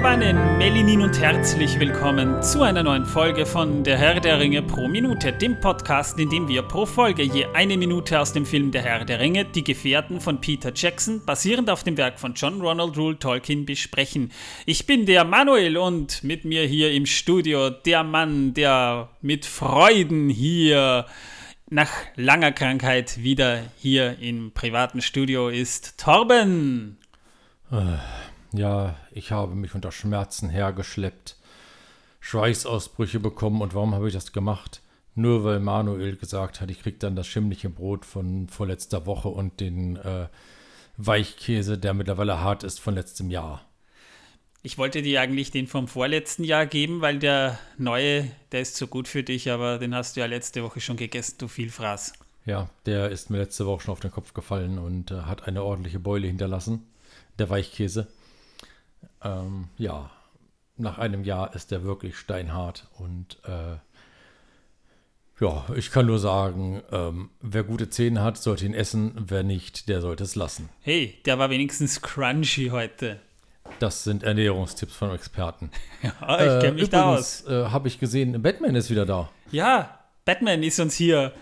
Megowannen, Melinin und herzlich willkommen zu einer neuen Folge von Der Herr der Ringe pro Minute, dem Podcast, in dem wir pro Folge je eine Minute aus dem Film Der Herr der Ringe, Die Gefährten von Peter Jackson, basierend auf dem Werk von John Ronald Rule Tolkien, besprechen. Ich bin der Manuel und mit mir hier im Studio der Mann, der mit Freuden hier nach langer Krankheit wieder hier im privaten Studio ist, Torben. Ja, ich habe mich unter Schmerzen hergeschleppt, Schweißausbrüche bekommen und warum habe ich das gemacht? Nur weil Manuel gesagt hat, ich krieg dann das schimmliche Brot von vorletzter Woche und den äh, Weichkäse, der mittlerweile hart ist, von letztem Jahr. Ich wollte dir eigentlich den vom vorletzten Jahr geben, weil der neue, der ist so gut für dich, aber den hast du ja letzte Woche schon gegessen, du Vielfraß. Ja, der ist mir letzte Woche schon auf den Kopf gefallen und äh, hat eine ordentliche Beule hinterlassen, der Weichkäse. Ähm, ja, nach einem Jahr ist der wirklich steinhart und äh, ja, ich kann nur sagen, ähm, wer gute Zähne hat, sollte ihn essen, wer nicht, der sollte es lassen. Hey, der war wenigstens crunchy heute. Das sind Ernährungstipps von Experten. Ja, ich kenne mich da aus. Äh, Habe ich gesehen, Batman ist wieder da. Ja, Batman ist uns hier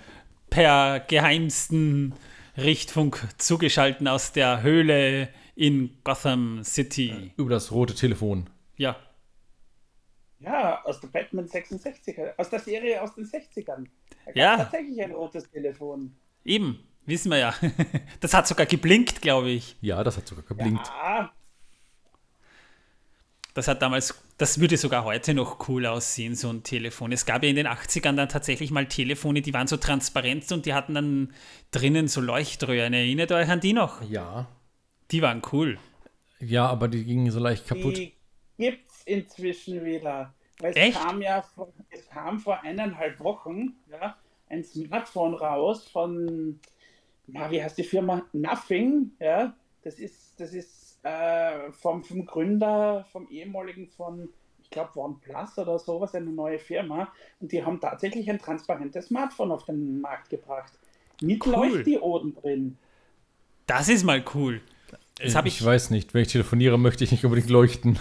per geheimsten Richtfunk zugeschalten aus der Höhle in Gotham City. Über das rote Telefon. Ja, Ja, aus der Batman 66er, aus der Serie aus den 60ern. Da Ja. tatsächlich ein rotes Telefon. eben, wissen wir ja. Das hat sogar geblinkt, glaube ich. Ja, das hat sogar geblinkt. Ja, Das hat damals, das würde sogar heute noch cool aussehen, so ein Telefon. Es gab ja in den 80ern dann tatsächlich mal Telefone, die waren so transparent und die hatten dann drinnen so Leuchtröhren. Erinnert euch an die noch? Ja. Die waren cool. Ja, aber die gingen so leicht kaputt. die gibt's inzwischen wieder. Weil es Echt? kam ja vor, es kam vor eineinhalb Wochen ja, ein Smartphone raus von, na, wie heißt die Firma? Nothing, ja. Das ist, das ist äh, vom, vom Gründer, vom ehemaligen von, ich glaube, OnePlus oder sowas, eine neue Firma. Und die haben tatsächlich ein transparentes Smartphone auf den Markt gebracht. Mit Cool. Leuchtdioden drin. Das ist mal cool. Das habe ich, ich weiß nicht, wenn ich telefoniere, möchte ich nicht unbedingt leuchten.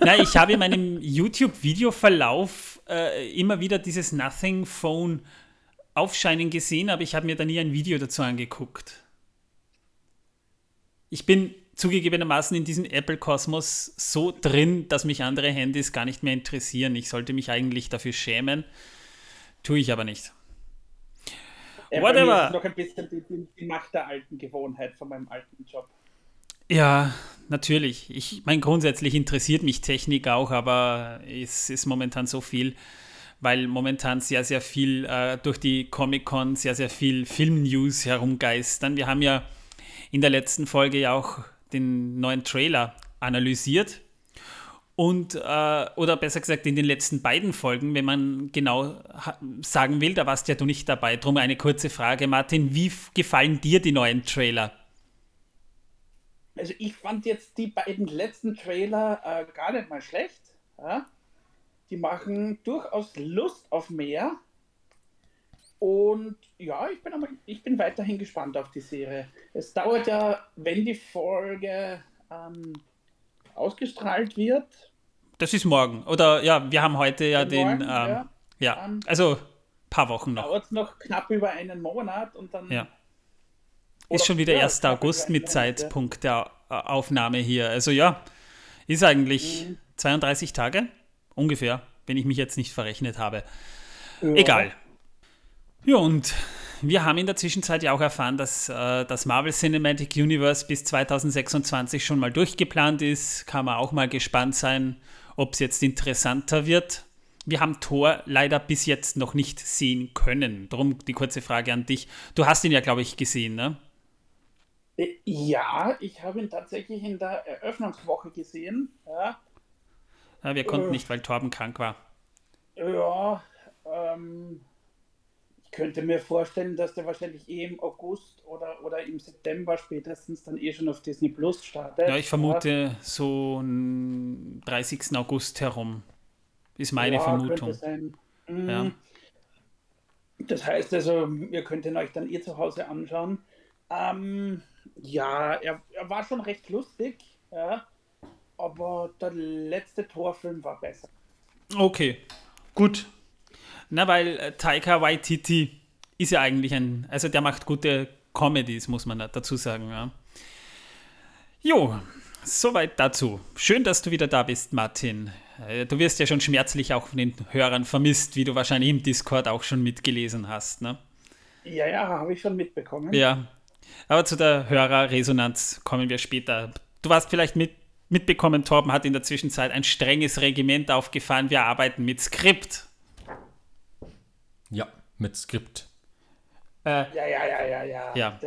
na, ich habe in meinem YouTube-Videoverlauf äh, immer wieder dieses Nothing Phone aufscheinen gesehen, aber ich habe mir da nie ein Video dazu angeguckt. Ich bin zugegebenermaßen in diesem Apple-Kosmos so drin, dass mich andere Handys gar nicht mehr interessieren. Ich sollte mich eigentlich dafür schämen, tue ich aber nicht. Äh, mir Whatever. ist noch ein bisschen die, die, die Macht der alten Gewohnheit von meinem alten Job. Ja, natürlich. Ich meine, grundsätzlich interessiert mich Technik auch, aber es ist momentan so viel, weil momentan sehr, sehr viel äh, durch die Comic-Con sehr, sehr viel Film-News herumgeistern. Wir haben ja in der letzten Folge ja auch den neuen Trailer analysiert. Und, äh, oder besser gesagt, in den letzten beiden Folgen, wenn man genau sagen will, da warst ja du nicht dabei. Drum eine kurze Frage, Martin. Wie gefallen dir die neuen Trailer? Also ich fand jetzt die beiden letzten Trailer äh, gar nicht mal schlecht. Ja? Die machen durchaus Lust auf mehr. Und ja, ich bin, aber, ich bin weiterhin gespannt auf die Serie. Es dauert ja, wenn die Folge ähm, ausgestrahlt wird, Das ist morgen. Oder ja, wir haben heute ja den. Morgen, ähm, ja. ja, Ähm, also ein paar Wochen noch. dauert es noch knapp über einen Monat und dann Ja. Ist schon wieder ja, 1. knapp über August mit. Zeitpunkt der äh, Aufnahme hier. Also ja, ist eigentlich Mhm. 32 Tage ungefähr, wenn ich mich jetzt nicht verrechnet habe. Ja. Egal. Ja, und wir haben in der Zwischenzeit ja auch erfahren, dass äh, das Marvel Cinematic Universe bis 2026 schon mal durchgeplant ist. Kann man auch mal gespannt sein, ob es jetzt interessanter wird. Wir haben Thor leider bis jetzt noch nicht sehen können. Darum die kurze Frage an dich. Du hast ihn ja, glaube ich, gesehen, ne? Äh, Ja, ich habe ihn tatsächlich in der Eröffnungswoche gesehen. Ja, Ja, wir konnten Äh. nicht, weil Torben krank war. ja ähm, ich könnte mir vorstellen, dass der wahrscheinlich eh im August oder, oder im September spätestens dann eh schon auf Disney Plus startet. Ja, ich vermute so n- 30. August herum. Ist meine Ja, Vermutung. Mhm. Ja. Das heißt also, ihr könnt ihn euch dann eh zu Hause anschauen. Ähm, ja, er, er war schon recht lustig. Ja. aber der letzte Torfilm war besser. Okay, gut. Na, weil äh, Taika Waititi ist ja eigentlich ein, also der macht gute Comedies, muss man dazu sagen. Ja. Jo, soweit dazu. Schön, dass du wieder da bist, Martin. Äh, du wirst ja schon schmerzlich auch von den Hörern vermisst, wie du wahrscheinlich im Discord auch schon mitgelesen hast, ne? Ja, ja, habe ich schon mitbekommen. Ja, aber zu der Hörerresonanz kommen wir später. Du warst vielleicht mit, mitbekommen, Torben hat in der Zwischenzeit ein strenges Regiment aufgefahren. Wir arbeiten mit Skript. Ja, mit Skript. Äh, ja, ja, ja, ja, ja. ja.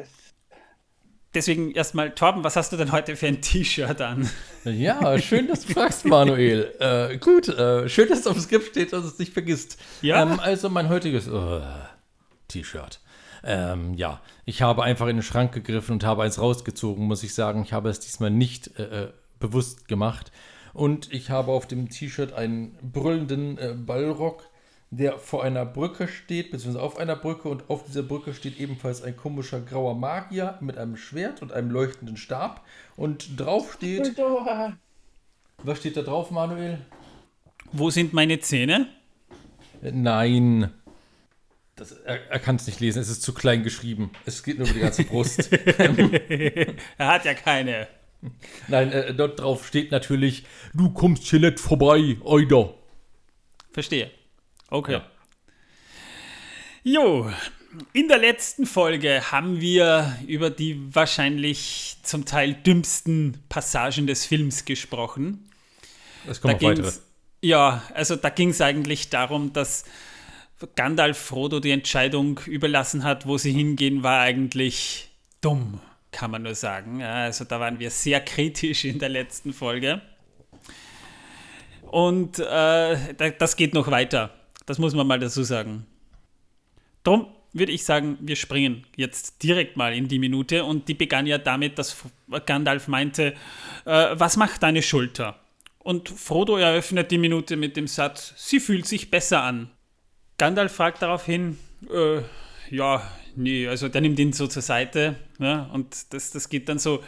Deswegen erstmal, Torben, was hast du denn heute für ein T-Shirt an? Ja, schön, dass du fragst, Manuel. Äh, gut, äh, schön, dass es auf dem Skript steht, dass es nicht vergisst. Ja. Ähm, also mein heutiges uh, T-Shirt. Ähm, ja, ich habe einfach in den Schrank gegriffen und habe eins rausgezogen, muss ich sagen. Ich habe es diesmal nicht äh, äh bewusst gemacht. Und ich habe auf dem T-Shirt einen brüllenden äh, Ballrock der vor einer Brücke steht, beziehungsweise auf einer Brücke und auf dieser Brücke steht ebenfalls ein komischer grauer Magier mit einem Schwert und einem leuchtenden Stab und drauf steht. Was steht da drauf, Manuel? Wo sind meine Zähne? Nein. Das, er, er kann es nicht lesen, es ist zu klein geschrieben. Es geht nur über die ganze Brust. er hat ja keine. Nein, äh, dort drauf steht natürlich, du kommst hier nicht vorbei, Euder. Verstehe. Okay. Ja. Jo, in der letzten Folge haben wir über die wahrscheinlich zum Teil dümmsten Passagen des Films gesprochen. Es kommen da noch weitere. Ja, also da ging es eigentlich darum, dass Gandalf Frodo die Entscheidung überlassen hat, wo sie hingehen, war eigentlich dumm, kann man nur sagen. Also da waren wir sehr kritisch in der letzten Folge. Und äh, das geht noch weiter. Das muss man mal dazu sagen. Drum würde ich sagen, wir springen jetzt direkt mal in die Minute und die begann ja damit, dass Gandalf meinte, äh, was macht deine Schulter? Und Frodo eröffnet die Minute mit dem Satz, sie fühlt sich besser an. Gandalf fragt daraufhin, äh, ja, nee, also der nimmt ihn so zur Seite ja, und das, das geht dann so,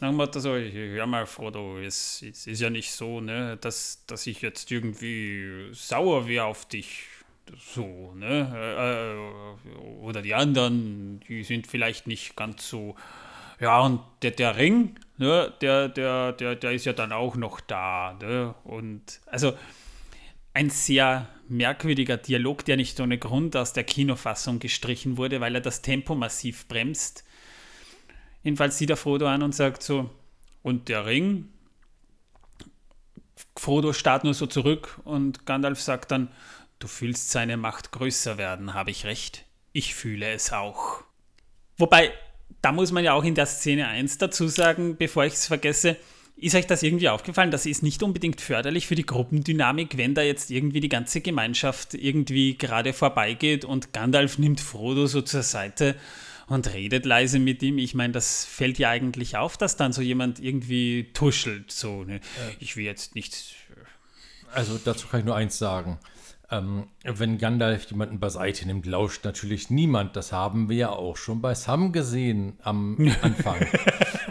dann hat er so, hör mal, Frodo, es, es, ist ja nicht so, ne, dass, dass ich jetzt irgendwie sauer wäre auf dich. So, ne? Äh, oder die anderen, die sind vielleicht nicht ganz so. Ja, und der, der Ring, ne, der, der, der, der ist ja dann auch noch da. Ne? Und also ein sehr merkwürdiger Dialog, der nicht ohne Grund aus der Kinofassung gestrichen wurde, weil er das Tempo massiv bremst. Jedenfalls sieht er Frodo an und sagt so, und der Ring? Frodo starrt nur so zurück und Gandalf sagt dann, du fühlst seine Macht größer werden, habe ich recht? Ich fühle es auch. Wobei, da muss man ja auch in der Szene 1 dazu sagen, bevor ich es vergesse, ist euch das irgendwie aufgefallen? Das ist nicht unbedingt förderlich für die Gruppendynamik, wenn da jetzt irgendwie die ganze Gemeinschaft irgendwie gerade vorbeigeht und Gandalf nimmt Frodo so zur Seite und redet leise mit ihm. Ich meine, das fällt ja eigentlich auf, dass dann so jemand irgendwie tuschelt. So, ne? Ich will jetzt nicht. Also dazu kann ich nur eins sagen. Ähm, wenn Gandalf jemanden beiseite nimmt, lauscht natürlich niemand. Das haben wir ja auch schon bei Sam gesehen am Anfang.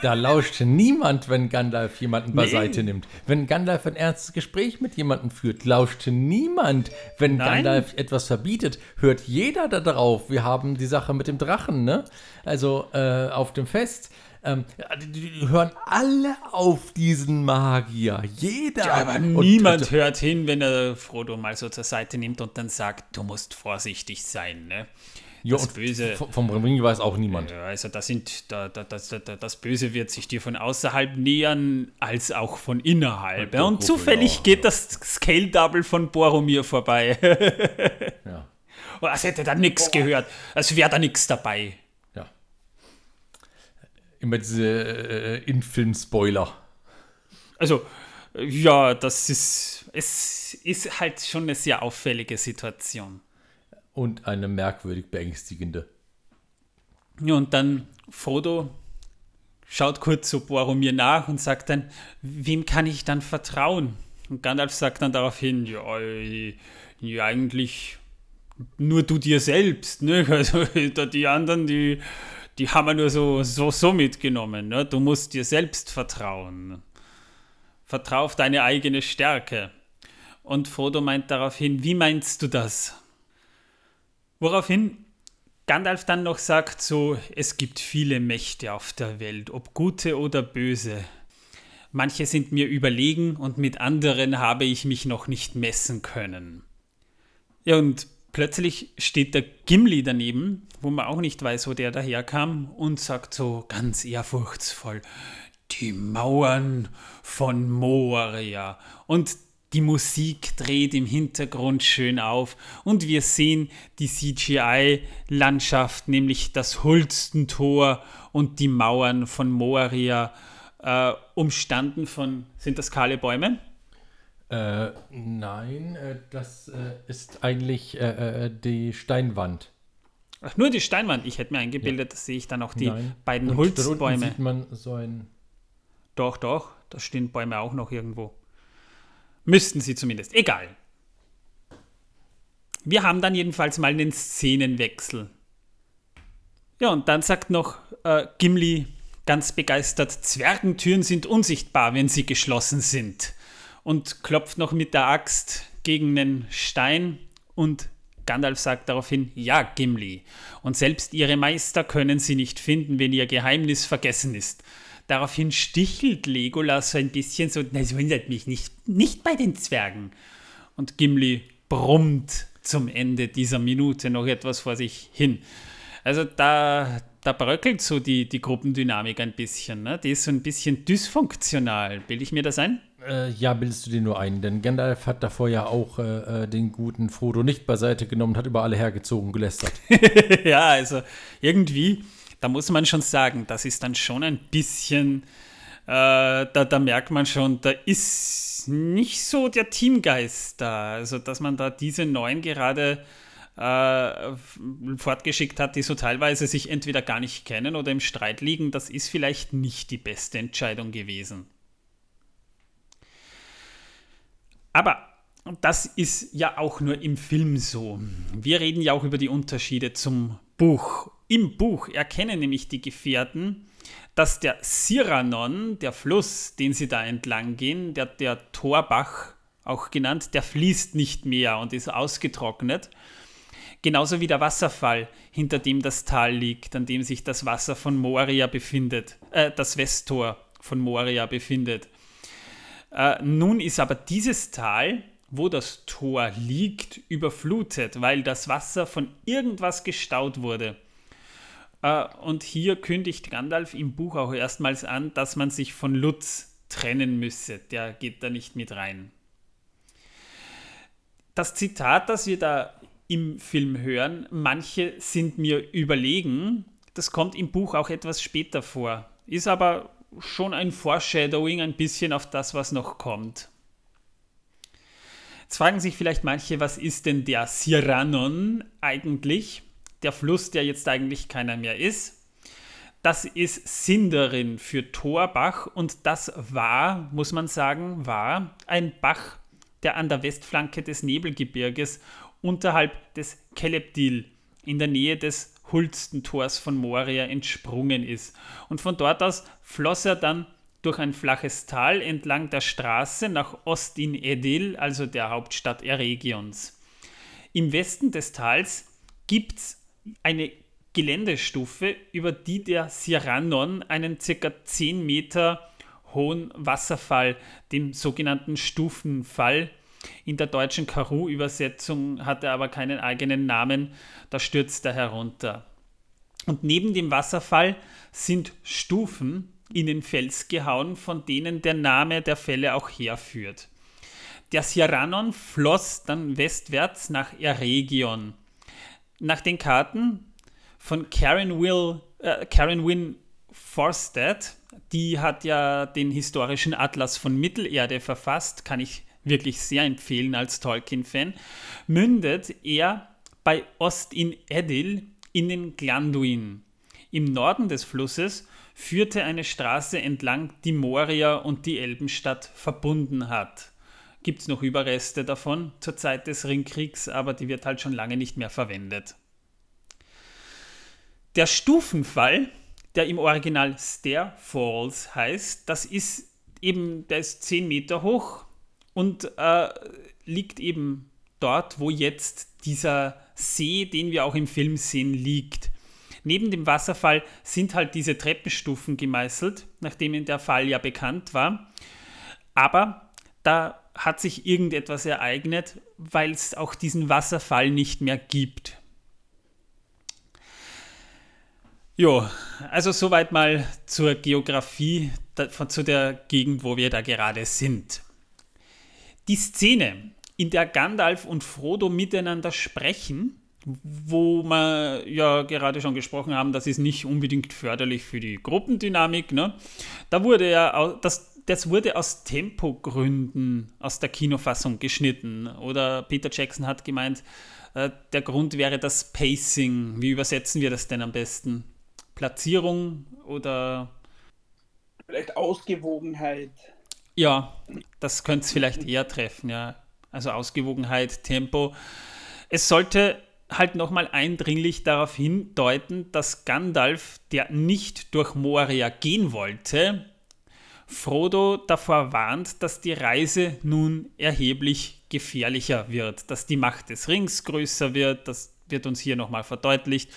da lauscht niemand, wenn Gandalf jemanden beiseite nee. nimmt. Wenn Gandalf ein ernstes Gespräch mit jemandem führt, lauscht niemand. Wenn Nein. Gandalf etwas verbietet, hört jeder da drauf. Wir haben die Sache mit dem Drachen, ne? Also äh, auf dem Fest ähm, die, die, hören alle auf diesen Magier. Jeder. Ja, aber und, niemand und, hört hin, wenn er Frodo mal so zur Seite nimmt und dann sagt, du musst vorsichtig sein. Ne? Ja, das Böse. Vom Ring weiß auch niemand. Also das, sind, da, da, das, das Böse wird sich dir von außerhalb nähern, als auch von innerhalb. Ja, und zufällig ja. geht das Scale Double von Boromir vorbei. ja. Als hätte da nichts gehört. Als wäre da nichts dabei immer diese äh, In-Film-Spoiler. Also, ja, das ist, es ist halt schon eine sehr auffällige Situation. Und eine merkwürdig beängstigende. Ja, und dann Frodo schaut kurz so Boromir nach und sagt dann, wem kann ich dann vertrauen? Und Gandalf sagt dann daraufhin, ja, ja eigentlich nur du dir selbst. Ne? Also die anderen, die die haben wir nur so, so, so mitgenommen. Ne? Du musst dir selbst vertrauen. vertrau auf deine eigene Stärke. Und Frodo meint daraufhin, wie meinst du das? Woraufhin Gandalf dann noch sagt so, es gibt viele Mächte auf der Welt, ob gute oder böse. Manche sind mir überlegen und mit anderen habe ich mich noch nicht messen können. Ja, und plötzlich steht der Gimli daneben, wo man auch nicht weiß, wo der daherkam, und sagt so ganz ehrfurchtsvoll, die Mauern von Moria. Und die Musik dreht im Hintergrund schön auf und wir sehen die CGI-Landschaft, nämlich das Hulstentor und die Mauern von Moria, äh, umstanden von, sind das kahle Bäume? Äh, nein, äh, das äh, ist eigentlich äh, äh, die Steinwand. Ach, nur die Steinwand. Ich hätte mir eingebildet, ja. das sehe ich dann auch die nein. beiden und Holzbäume. sieht man so ein. Doch, doch, da stehen Bäume auch noch irgendwo. Müssten sie zumindest. Egal. Wir haben dann jedenfalls mal einen Szenenwechsel. Ja, und dann sagt noch äh, Gimli ganz begeistert, Zwergentüren sind unsichtbar, wenn sie geschlossen sind. Und klopft noch mit der Axt gegen den Stein und Gandalf sagt daraufhin, ja, Gimli. Und selbst ihre Meister können sie nicht finden, wenn ihr Geheimnis vergessen ist. Daraufhin stichelt Legolas so ein bisschen so, das wundert mich nicht, nicht bei den Zwergen. Und Gimli brummt zum Ende dieser Minute noch etwas vor sich hin. Also da, da bröckelt so die, die Gruppendynamik ein bisschen. Ne? Die ist so ein bisschen dysfunktional. Bilde ich mir das ein? Äh, ja, bildest du dir nur ein. Denn Gandalf hat davor ja auch äh, äh den guten Frodo nicht beiseite genommen und hat über alle hergezogen gelästert. ja, also irgendwie da muss man schon sagen, das ist dann schon ein bisschen, äh, da, da merkt man schon, da ist nicht so der Teamgeist da. Also, dass man da diese neuen gerade äh, fortgeschickt hat, die so teilweise sich entweder gar nicht kennen oder im Streit liegen, das ist vielleicht nicht die beste Entscheidung gewesen. Aber das ist ja auch nur im Film so. Wir reden ja auch über die Unterschiede zum Buch im Buch erkennen nämlich die Gefährten, dass der Siranon, der Fluss, den sie da entlang gehen, der, der Torbach auch genannt, der fließt nicht mehr und ist ausgetrocknet. Genauso wie der Wasserfall, hinter dem das Tal liegt, an dem sich das Wasser von Moria befindet, äh, das Westtor von Moria befindet. Äh, nun ist aber dieses Tal, wo das Tor liegt, überflutet, weil das Wasser von irgendwas gestaut wurde. Äh, und hier kündigt Gandalf im Buch auch erstmals an, dass man sich von Lutz trennen müsse. Der geht da nicht mit rein. Das Zitat, das wir da im Film hören, manche sind mir überlegen, das kommt im Buch auch etwas später vor, ist aber schon ein Foreshadowing ein bisschen auf das, was noch kommt. Jetzt fragen sich vielleicht manche, was ist denn der Siranon eigentlich? der Fluss, der jetzt eigentlich keiner mehr ist. Das ist Sinderin für Torbach und das war, muss man sagen, war ein Bach, der an der Westflanke des Nebelgebirges unterhalb des Kelebdil in der Nähe des Hulstentors von Moria entsprungen ist. Und von dort aus floss er dann durch ein flaches Tal entlang der Straße nach Ostin Edil, also der Hauptstadt Eregions. Im Westen des Tals gibt es eine Geländestufe, über die der Siranon einen ca. 10 Meter hohen Wasserfall, dem sogenannten Stufenfall, in der deutschen Karu-Übersetzung hat er aber keinen eigenen Namen, da stürzt er herunter. Und neben dem Wasserfall sind Stufen in den Fels gehauen, von denen der Name der Fälle auch herführt. Der Siranon floss dann westwärts nach Eregion nach den Karten von Karen, Will, äh, Karen Wynne Forstead, die hat ja den historischen Atlas von Mittelerde verfasst, kann ich wirklich sehr empfehlen als Tolkien-Fan, mündet er bei Ost in Edil in den Glanduin. Im Norden des Flusses führte eine Straße entlang, die Moria und die Elbenstadt verbunden hat. Gibt es noch Überreste davon zur Zeit des Ringkriegs, aber die wird halt schon lange nicht mehr verwendet. Der Stufenfall, der im Original Stair Falls heißt, das ist eben, der ist 10 Meter hoch und äh, liegt eben dort, wo jetzt dieser See, den wir auch im Film sehen, liegt. Neben dem Wasserfall sind halt diese Treppenstufen gemeißelt, nachdem der Fall ja bekannt war. Aber da hat sich irgendetwas ereignet, weil es auch diesen Wasserfall nicht mehr gibt. Jo, also soweit mal zur Geografie, zu der Gegend, wo wir da gerade sind. Die Szene, in der Gandalf und Frodo miteinander sprechen, wo wir ja gerade schon gesprochen haben, das ist nicht unbedingt förderlich für die Gruppendynamik. Ne? Da wurde ja, das, das wurde aus Tempogründen aus der Kinofassung geschnitten. Oder Peter Jackson hat gemeint, äh, der Grund wäre das Pacing. Wie übersetzen wir das denn am besten? Platzierung oder. Vielleicht Ausgewogenheit. Ja, das könnte es vielleicht eher treffen, ja. Also Ausgewogenheit, Tempo. Es sollte halt nochmal eindringlich darauf hindeuten, dass Gandalf, der nicht durch Moria gehen wollte, Frodo davor warnt, dass die Reise nun erheblich gefährlicher wird, dass die Macht des Rings größer wird, das wird uns hier nochmal verdeutlicht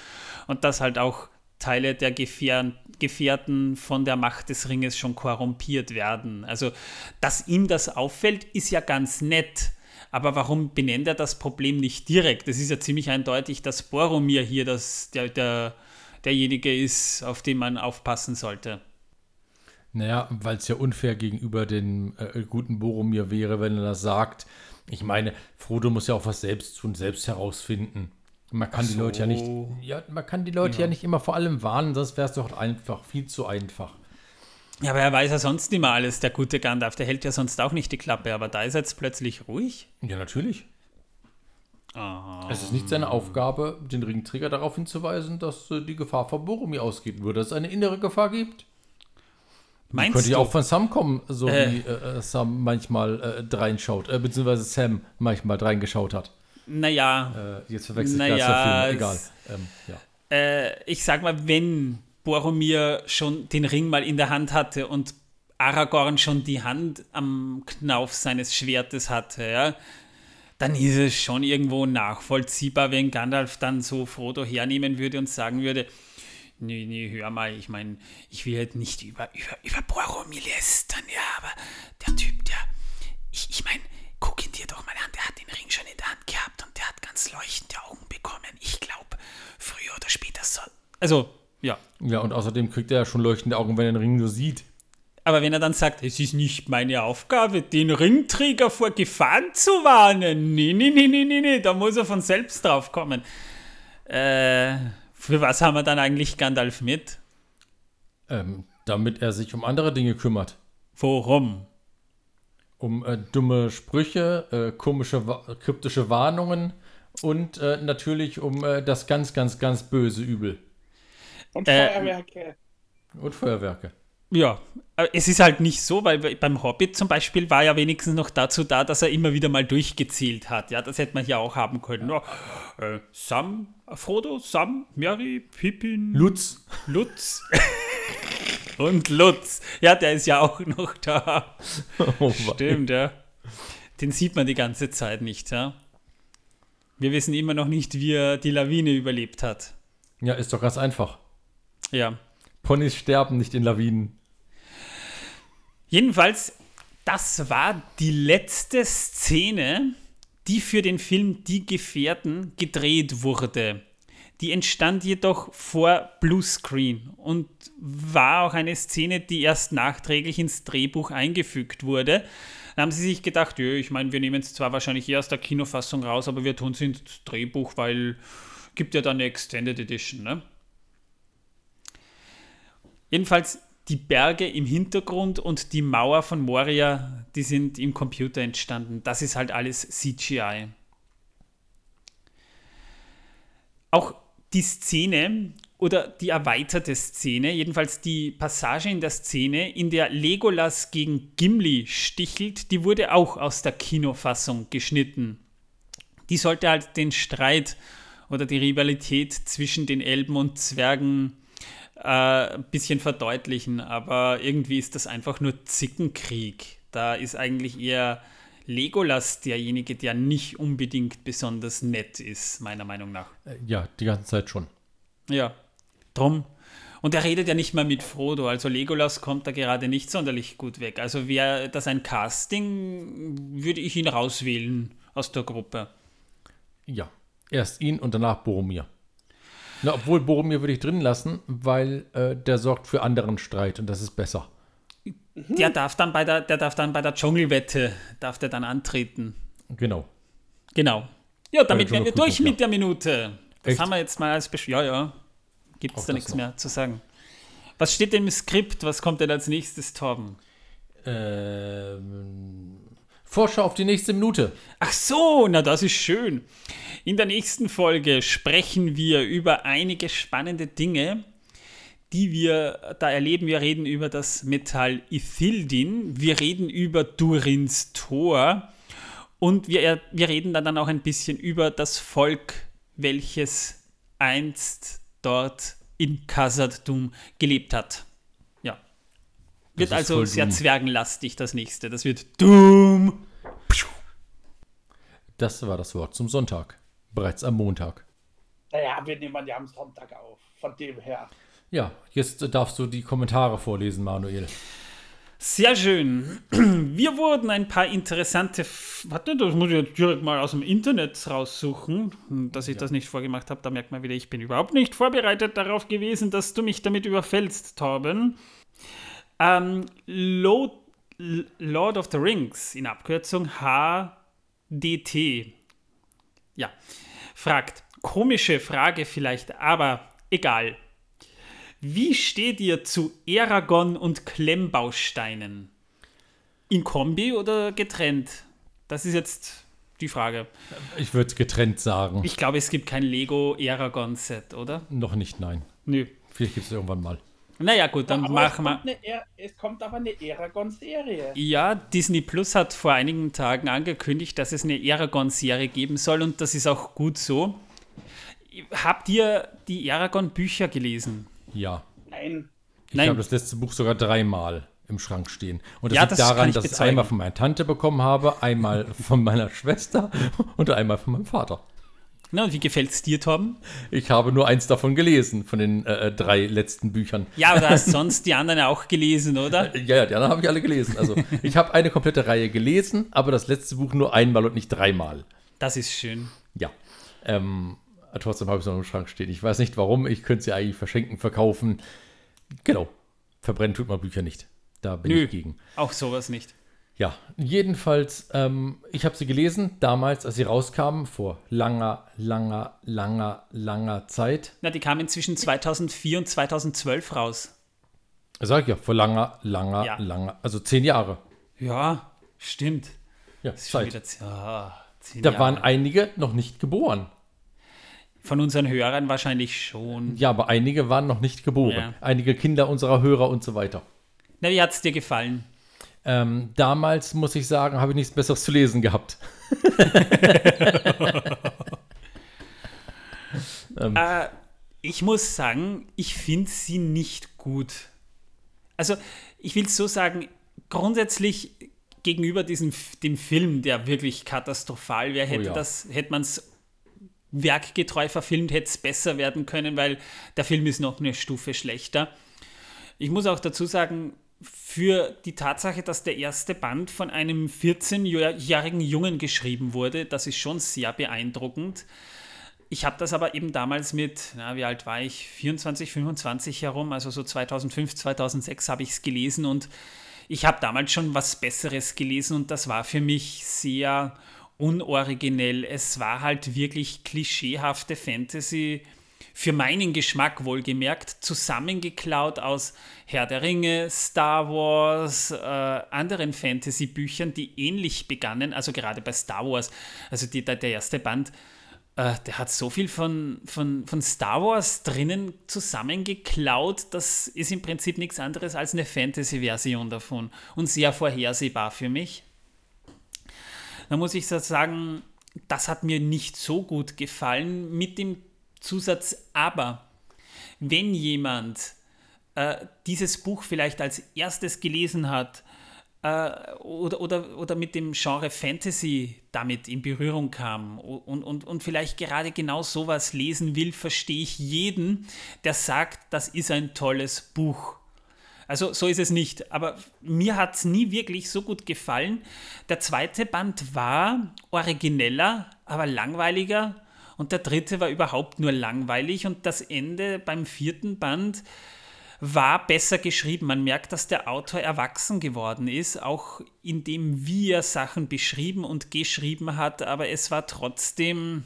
und dass halt auch Teile der Gefähr Gefährten von der Macht des Ringes schon korrumpiert werden. Also, dass ihm das auffällt, ist ja ganz nett. Aber warum benennt er das Problem nicht direkt? Es ist ja ziemlich eindeutig, dass Boromir hier das, der, der, derjenige ist, auf den man aufpassen sollte. Naja, weil es ja unfair gegenüber dem äh, guten Boromir wäre, wenn er das sagt. Ich meine, Frodo muss ja auch was selbst tun, selbst herausfinden. Man kann so. die Leute ja nicht, ja, man kann die Leute ja, ja nicht immer vor allem warnen, sonst wäre es doch einfach viel zu einfach. Ja, aber er weiß ja sonst immer alles, der gute Gandalf. Der hält ja sonst auch nicht die Klappe, aber da ist er jetzt plötzlich ruhig. Ja, natürlich. Ah. Es ist nicht seine Aufgabe, den Ringträger darauf hinzuweisen, dass äh, die Gefahr von Boromir ausgeht, nur dass es eine innere Gefahr gibt. Meinst könnte ja auch von Sam kommen, so äh. wie äh, Sam manchmal äh, dreinschaut, äh, beziehungsweise Sam manchmal reingeschaut hat. Naja. Äh, jetzt verwechselt naja, der Film, egal. Ähm, ja. äh, ich sag mal, wenn Boromir schon den Ring mal in der Hand hatte und Aragorn schon die Hand am Knauf seines Schwertes hatte, ja, dann ist es schon irgendwo nachvollziehbar, wenn Gandalf dann so Frodo hernehmen würde und sagen würde, nee, nee, hör mal, ich meine, ich will halt nicht über, über, über Boromir lästern, ja, aber der Typ, der, ich, ich meine, guck ihn dir doch mal an, der hat den Ring schon in der Hand gehabt und der hat ganz leuchtende Augen bekommen. Ich glaube, früher oder später soll. Also, ja. Ja, und außerdem kriegt er ja schon leuchtende Augen, wenn er den Ring nur sieht. Aber wenn er dann sagt, es ist nicht meine Aufgabe, den Ringträger vor Gefahren zu warnen. Nee, nee, nee, nee, nee, nee, da muss er von selbst drauf kommen. Äh, für was haben wir dann eigentlich Gandalf mit? Ähm, damit er sich um andere Dinge kümmert. Worum? Um äh, dumme Sprüche, äh, komische, kryptische Warnungen und äh, natürlich um äh, das ganz, ganz, ganz böse Übel. Und äh, Feuerwerke. Und Feuerwerke. Ja, es ist halt nicht so, weil beim Hobbit zum Beispiel war ja wenigstens noch dazu da, dass er immer wieder mal durchgezählt hat. Ja, das hätte man hier auch haben können. Ja, äh, Sam, Frodo, Sam, Mary, Pippin, Lutz. Lutz. Und Lutz. Ja, der ist ja auch noch da. Oh, Stimmt, ja. Den sieht man die ganze Zeit nicht, ja. Wir wissen immer noch nicht, wie er die Lawine überlebt hat. Ja, ist doch ganz einfach. Ja. Ponys sterben nicht in Lawinen. Jedenfalls, das war die letzte Szene, die für den Film Die Gefährten gedreht wurde. Die entstand jedoch vor Bluescreen und war auch eine Szene, die erst nachträglich ins Drehbuch eingefügt wurde. Da haben sie sich gedacht, ja, ich meine, wir nehmen es zwar wahrscheinlich eher aus der Kinofassung raus, aber wir tun es ins Drehbuch, weil gibt ja dann eine Extended Edition. Ne? Jedenfalls die Berge im Hintergrund und die Mauer von Moria, die sind im Computer entstanden. Das ist halt alles CGI. Auch die Szene oder die erweiterte Szene, jedenfalls die Passage in der Szene, in der Legolas gegen Gimli stichelt, die wurde auch aus der Kinofassung geschnitten. Die sollte halt den Streit oder die Rivalität zwischen den Elben und Zwergen äh, ein bisschen verdeutlichen, aber irgendwie ist das einfach nur Zickenkrieg. Da ist eigentlich eher Legolas derjenige, der nicht unbedingt besonders nett ist, meiner Meinung nach. Äh, ja, die ganze Zeit schon. Ja, drum. Und er redet ja nicht mal mit Frodo, also Legolas kommt da gerade nicht sonderlich gut weg. Also wäre das ein Casting, würde ich ihn rauswählen aus der Gruppe. Ja, erst ihn und danach Boromir. Na, obwohl Boromir würde ich drin lassen, weil äh, der sorgt für anderen Streit und das ist besser. Der darf dann bei der, der darf dann bei der Dschungelwette, darf der dann antreten. Genau. Genau. Ja, damit wären wir durch ja. mit der Minute. Das Echt? haben wir jetzt mal als Besch Ja, ja. Gibt es da nichts noch. mehr zu sagen. Was steht denn im Skript? Was kommt denn als nächstes, Torben? Ähm, Vorschau auf die nächste Minute. Ach so, na das ist schön. In der nächsten Folge sprechen wir über einige spannende Dinge, die wir da erleben. Wir reden über das Metall Ithildin, wir reden über Durins Tor und wir, wir reden dann, dann auch ein bisschen über das Volk, welches einst dort in Khazad-dûm gelebt hat. Ja. Wird also sehr Doom. zwergenlastig, das nächste. Das wird Doom. Das war das Wort zum Sonntag. Bereits am Montag. Naja, wir nehmen ja am Sonntag auf. Von dem her. Ja, jetzt darfst du die Kommentare vorlesen, Manuel. Sehr schön. Wir wurden ein paar interessante. Warte, das muss ich jetzt direkt mal aus dem Internet raussuchen, dass ich das nicht vorgemacht habe. Da merkt man wieder, ich bin überhaupt nicht vorbereitet darauf gewesen, dass du mich damit überfällst, Torben. Ähm, Lord of the Rings, in Abkürzung HDT. Ja, fragt. Komische Frage vielleicht, aber egal. Wie steht ihr zu Eragon und Klemmbausteinen? In Kombi oder getrennt? Das ist jetzt die Frage. Ich würde getrennt sagen. Ich glaube, es gibt kein Lego Eragon Set, oder? Noch nicht, nein. Nö. Vielleicht gibt es irgendwann mal. Naja, gut, dann Aber machen wir. es kommt aber eine Eragon-Serie. Ja, Disney Plus hat vor einigen Tagen angekündigt, dass es eine Eragon-Serie geben soll und das ist auch gut so. Habt ihr die Eragon-Bücher gelesen? Ja. Nein. Ich Nein. habe das letzte Buch sogar dreimal im Schrank stehen. Und das Ja, liegt das daran, ich dass ich es einmal von meiner Tante bekommen habe, einmal von meiner Schwester und einmal von meinem Vater. Na, und wie gefällt es dir, Torben? Ich habe nur eins davon gelesen, von den äh, drei letzten Büchern. Ja, aber du hast sonst die anderen auch gelesen, oder? Ja, ja, die anderen habe ich alle gelesen. Also ich habe eine komplette Reihe gelesen, aber das letzte Buch nur einmal und nicht dreimal. Das ist schön. Ja. Ähm, trotzdem habe ich es noch im Schrank stehen. Ich weiß nicht warum. Ich könnte sie eigentlich verschenken, verkaufen. Genau. Verbrennen tut man Bücher nicht. Da bin Nö. ich gegen. Auch sowas nicht. Ja, jedenfalls, ähm, ich habe sie gelesen, damals, als sie rauskamen, vor langer, langer, langer, langer Zeit. Na, die kamen zwischen 2004 und 2012 raus. Sag ich ja, vor langer, langer, Ja. langer, also zehn Jahre. Ja, stimmt. Ja, Das ist Zeit. wieder ah, zehn Da Jahre. waren einige noch nicht geboren. Von unseren Hörern wahrscheinlich schon. Ja, aber einige waren noch nicht geboren. Ja. Einige Kinder unserer Hörer und so weiter. Na, wie hat es dir gefallen? Ähm, damals, muss ich sagen, habe ich nichts Besseres zu lesen gehabt. Äh, ich muss sagen, ich finde sie nicht gut. Also, ich will es so sagen, grundsätzlich gegenüber diesem dem Film, der wirklich katastrophal wäre, hätte ja. das, hätte man es werkgetreu verfilmt, hätte es besser werden können, weil der Film ist noch eine Stufe schlechter. Ich muss auch dazu sagen, für die Tatsache, dass der erste Band von einem 14-jährigen Jungen geschrieben wurde, das ist schon sehr beeindruckend. Ich habe das aber eben damals mit, na, wie alt war ich? 24, 25 herum, also so 2005, 2006 habe ich es gelesen und ich habe damals schon was Besseres gelesen und das war für mich sehr unoriginell. Es war halt wirklich klischeehafte Fantasy, für meinen Geschmack wohlgemerkt, zusammengeklaut aus Herr der Ringe, Star Wars, äh, anderen Fantasy-Büchern, die ähnlich begannen, also gerade bei Star Wars, also die, der, erste Band, äh, der hat so viel von, von, von Star Wars drinnen zusammengeklaut, das ist im Prinzip nichts anderes als eine Fantasy-Version davon und sehr vorhersehbar für mich. Da muss ich sagen, das hat mir nicht so gut gefallen mit dem Zusatz aber. Wenn jemand äh, dieses Buch vielleicht als erstes gelesen hat äh, oder, oder, oder mit dem Genre Fantasy damit in Berührung kam und, und, und vielleicht gerade genau sowas lesen will, verstehe ich jeden, der sagt, das ist ein tolles Buch. Also so ist es nicht. Aber mir hat es nie wirklich so gut gefallen. Der zweite Band war origineller, aber langweiliger. Und der dritte war überhaupt nur langweilig. Und das Ende beim vierten Band war besser geschrieben. Man merkt, dass der Autor erwachsen geworden ist, auch in dem, wie er Sachen beschrieben und geschrieben hat, aber es war trotzdem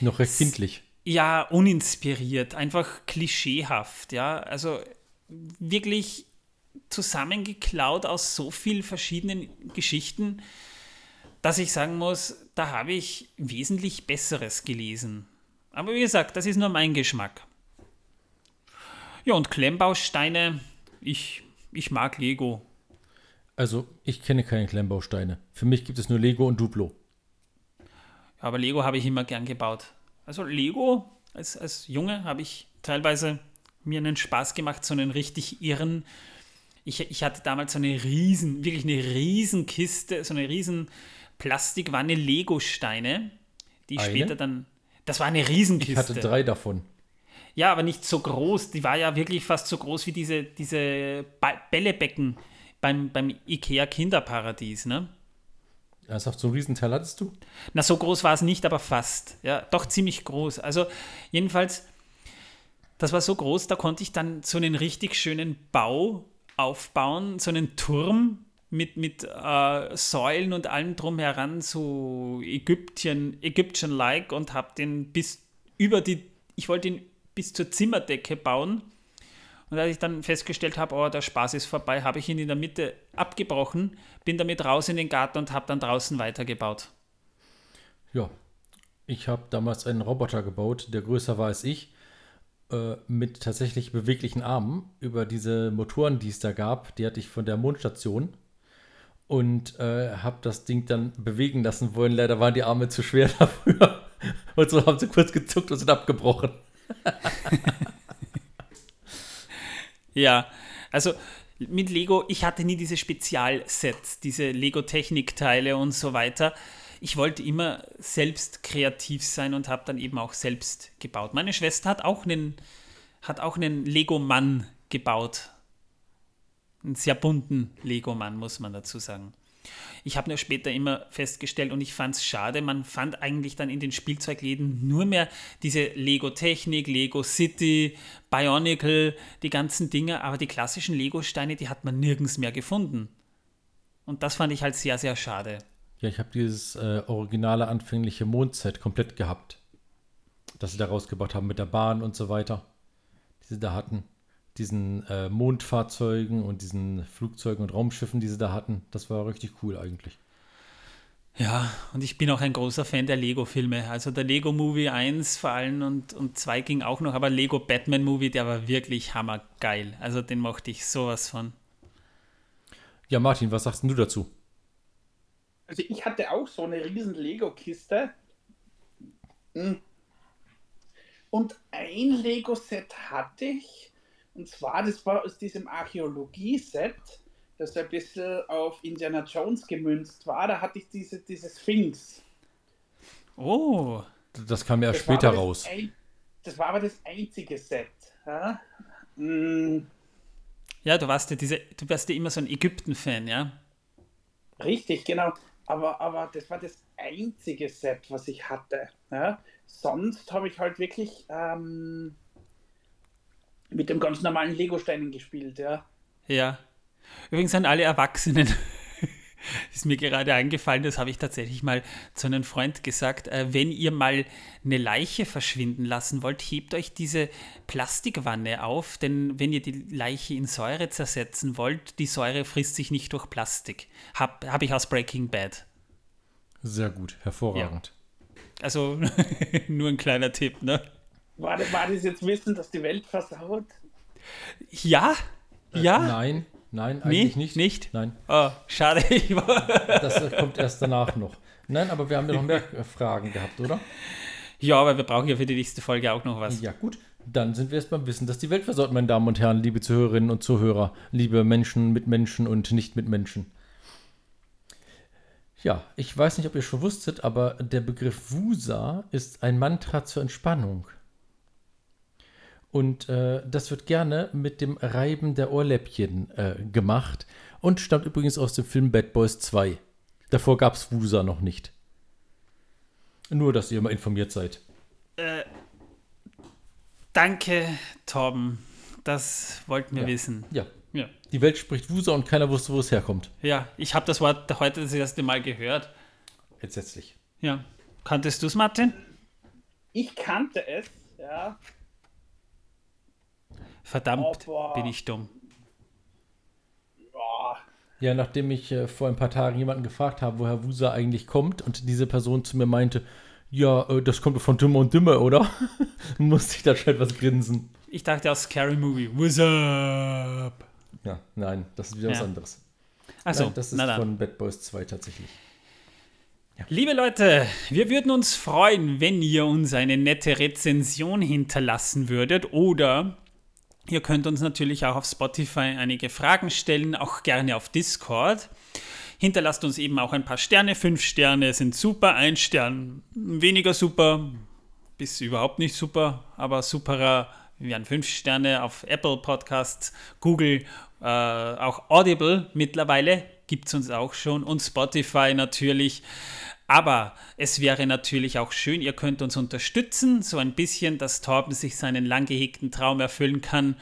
noch recht kindlich. Ja, uninspiriert, einfach klischeehaft, ja. Also wirklich zusammengeklaut aus so vielen verschiedenen Geschichten, dass ich sagen muss, da habe ich wesentlich Besseres gelesen. Aber wie gesagt, das ist nur mein Geschmack. Ja, und Klemmbausteine, ich, ich mag Lego. Also, ich kenne keine Klemmbausteine. Für mich gibt es nur Lego und Duplo. Aber Lego habe ich immer gern gebaut. Also Lego, als, als Junge habe ich teilweise mir einen Spaß gemacht, so einen richtig irren. Ich, ich hatte damals so eine riesen, wirklich eine riesen Kiste, so eine riesen Plastikwanne Lego-Steine, die Eine? später dann. Das war eine Riesenkiste. Ich hatte drei davon. Ja, aber nicht so groß. Die war ja wirklich fast so groß wie diese, diese ba Bällebecken beim, beim IKEA Kinderparadies, ne? Ernsthaft, so einen Riesenteil hattest du? Na, so groß war es nicht, aber fast. Ja, doch ziemlich groß. Also, jedenfalls, das war so groß, da konnte ich dann so einen richtig schönen Bau aufbauen, so einen Turm mit, mit äh, Säulen und allem drum heran, so Ägyptien, Ägyptian-like und habe den bis über die, ich wollte ihn bis zur Zimmerdecke bauen. Und als ich dann festgestellt habe, oh, der Spaß ist vorbei, habe ich ihn in der Mitte abgebrochen, bin damit raus in den Garten und habe dann draußen weitergebaut. Ja. Ich habe damals einen Roboter gebaut, der größer war als ich, äh, mit tatsächlich beweglichen Armen über diese Motoren, die es da gab. Die hatte ich von der Mondstation und äh, habe das Ding dann bewegen lassen wollen. Leider waren die Arme zu schwer dafür. Und so haben sie kurz gezuckt und sind abgebrochen. Ja, also mit Lego, ich hatte nie diese Spezialsets, diese Lego-Technikteile und so weiter. Ich wollte immer selbst kreativ sein und habe dann eben auch selbst gebaut. Meine Schwester hat auch einen, hat auch einen Lego-Mann gebaut. Einen sehr bunten Lego-Mann, muss man dazu sagen. Ich habe nur später immer festgestellt und ich fand es schade, man fand eigentlich dann in den Spielzeugläden nur mehr diese Lego-Technik, Lego City, Bionicle, die ganzen Dinge, aber die klassischen Lego-Steine, die hat man nirgends mehr gefunden. Und das fand ich halt sehr, sehr schade. Ja, ich habe dieses äh, originale anfängliche Mondset komplett gehabt. Das sie da rausgebaut haben mit der Bahn und so weiter. Die sie da hatten. Diesen äh, Mondfahrzeugen und diesen Flugzeugen und Raumschiffen, die sie da hatten. Das war richtig cool eigentlich. Ja, und ich bin auch ein großer Fan der Lego-Filme. Also der Lego Movie 1 vor allem und, und 2 ging auch noch, aber Lego Batman Movie, der war wirklich hammergeil. Also den mochte ich sowas von. Ja, Martin, was sagst du dazu? Also ich hatte auch so eine riesen Lego-Kiste. Hm. Und ein Lego-Set hatte ich. Und zwar, das war aus diesem Archäologie-Set, das ein bisschen auf Indiana Jones gemünzt war. Da hatte ich diese, diese Sphinx. Oh, Das kam ja erst Das später raus. ein- Das war aber das einzige Set. Ja? Hm, ja, du warst ja diese, du warst ja immer so ein Ägypten-Fan, ja? Richtig, genau. Aber, aber das war das einzige Set, was ich hatte. Ja? Sonst habe ich halt wirklich ähm, mit dem ganz normalen Lego-Steinen gespielt, ja. Ja. Übrigens an alle Erwachsenen. Ist mir gerade eingefallen, das habe ich tatsächlich mal zu einem Freund gesagt. Äh, wenn ihr mal eine Leiche verschwinden lassen wollt, hebt euch diese Plastikwanne auf, denn wenn ihr die Leiche in Säure zersetzen wollt, die Säure frisst sich nicht durch Plastik. Habe hab ich aus Breaking Bad. Sehr gut, hervorragend. Also nur ein kleiner Tipp, ne? War das, war das jetzt Wissen, dass die Welt versaut? Ja? Ja? Nein, nein, eigentlich nicht. nicht? Nein, Oh, schade. Das äh, kommt erst danach noch. Nein, aber wir haben ja noch mehr äh, Fragen gehabt, oder? ja, aber wir brauchen ja für die nächste Folge auch noch was. Ja, gut. Dann sind wir erst beim Wissen, dass die Welt versorgt, meine Damen und Herren, liebe Zuhörerinnen und Zuhörer, liebe Menschen mit Menschen und nicht mit Menschen. Ja, ich weiß nicht, ob ihr schon wusstet, aber der Begriff Wusa ist ein Mantra zur Entspannung. Und äh, das wird gerne mit dem Reiben der Ohrläppchen äh, gemacht und stammt übrigens aus dem Film Bad Boys 2. Davor gab es Wusa noch nicht. Nur, dass ihr mal informiert seid. Äh, danke, Torben. Das wollten wir Ja. wissen. Ja, Ja. die Welt spricht Wusa und keiner wusste, wo es herkommt. Ja, ich habe das Wort heute das erste Mal gehört. Entsetzlich. Ja. Kanntest du es, Martin? Ich kannte es, ja. Verdammt, Aber- bin ich dumm. ja. Ja, nachdem ich äh, vor ein paar Tagen jemanden gefragt habe, woher Wusa eigentlich kommt und diese Person zu mir meinte, ja, äh, das kommt doch von Dümmer und Dümmer, oder? Musste ich da schon etwas grinsen. Ich dachte aus Scary Movie. What's up? Ja, nein, das ist wieder was Ja. anderes. Achso, das ist na von Bad Boys 2 tatsächlich. Liebe Leute, wir würden uns freuen, wenn ihr uns eine nette Rezension hinterlassen würdet oder ihr könnt uns natürlich auch auf Spotify einige Fragen stellen, auch gerne auf Discord. Hinterlasst uns eben auch ein paar Sterne. Fünf Sterne sind super, ein Stern weniger super, bis überhaupt nicht super, aber superer wären fünf Sterne auf Apple Podcasts, Google, äh, auch Audible mittlerweile gibt es uns auch schon und Spotify natürlich. Aber es wäre natürlich auch schön, ihr könnt uns unterstützen, so ein bisschen, dass Torben sich seinen lang gehegten Traum erfüllen kann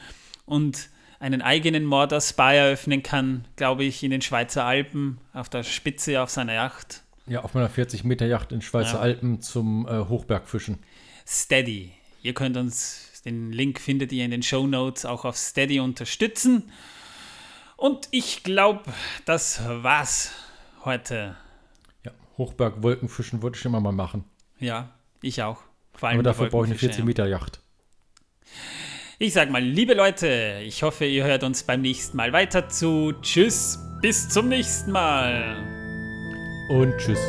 und einen eigenen Mordor Spy eröffnen kann, glaube ich, in den Schweizer Alpen auf der Spitze auf seiner Yacht. Ja, auf meiner 40 Meter Yacht in Schweizer Ja. Alpen zum äh, Hochbergfischen. Steady. Ihr könnt uns, den Link findet ihr in den Show Notes, auch auf Steady unterstützen. Und ich glaube, das war's heute. Ja, Hochberg-Wolkenfischen wollte ich immer mal machen. Ja, ich auch. Vor Aber die dafür brauche ich eine Wolkenfische, 40 ja. Meter Yacht. Ich sag mal, liebe Leute, ich hoffe, ihr hört uns beim nächsten Mal weiter zu. Tschüss, bis zum nächsten Mal. Und tschüss.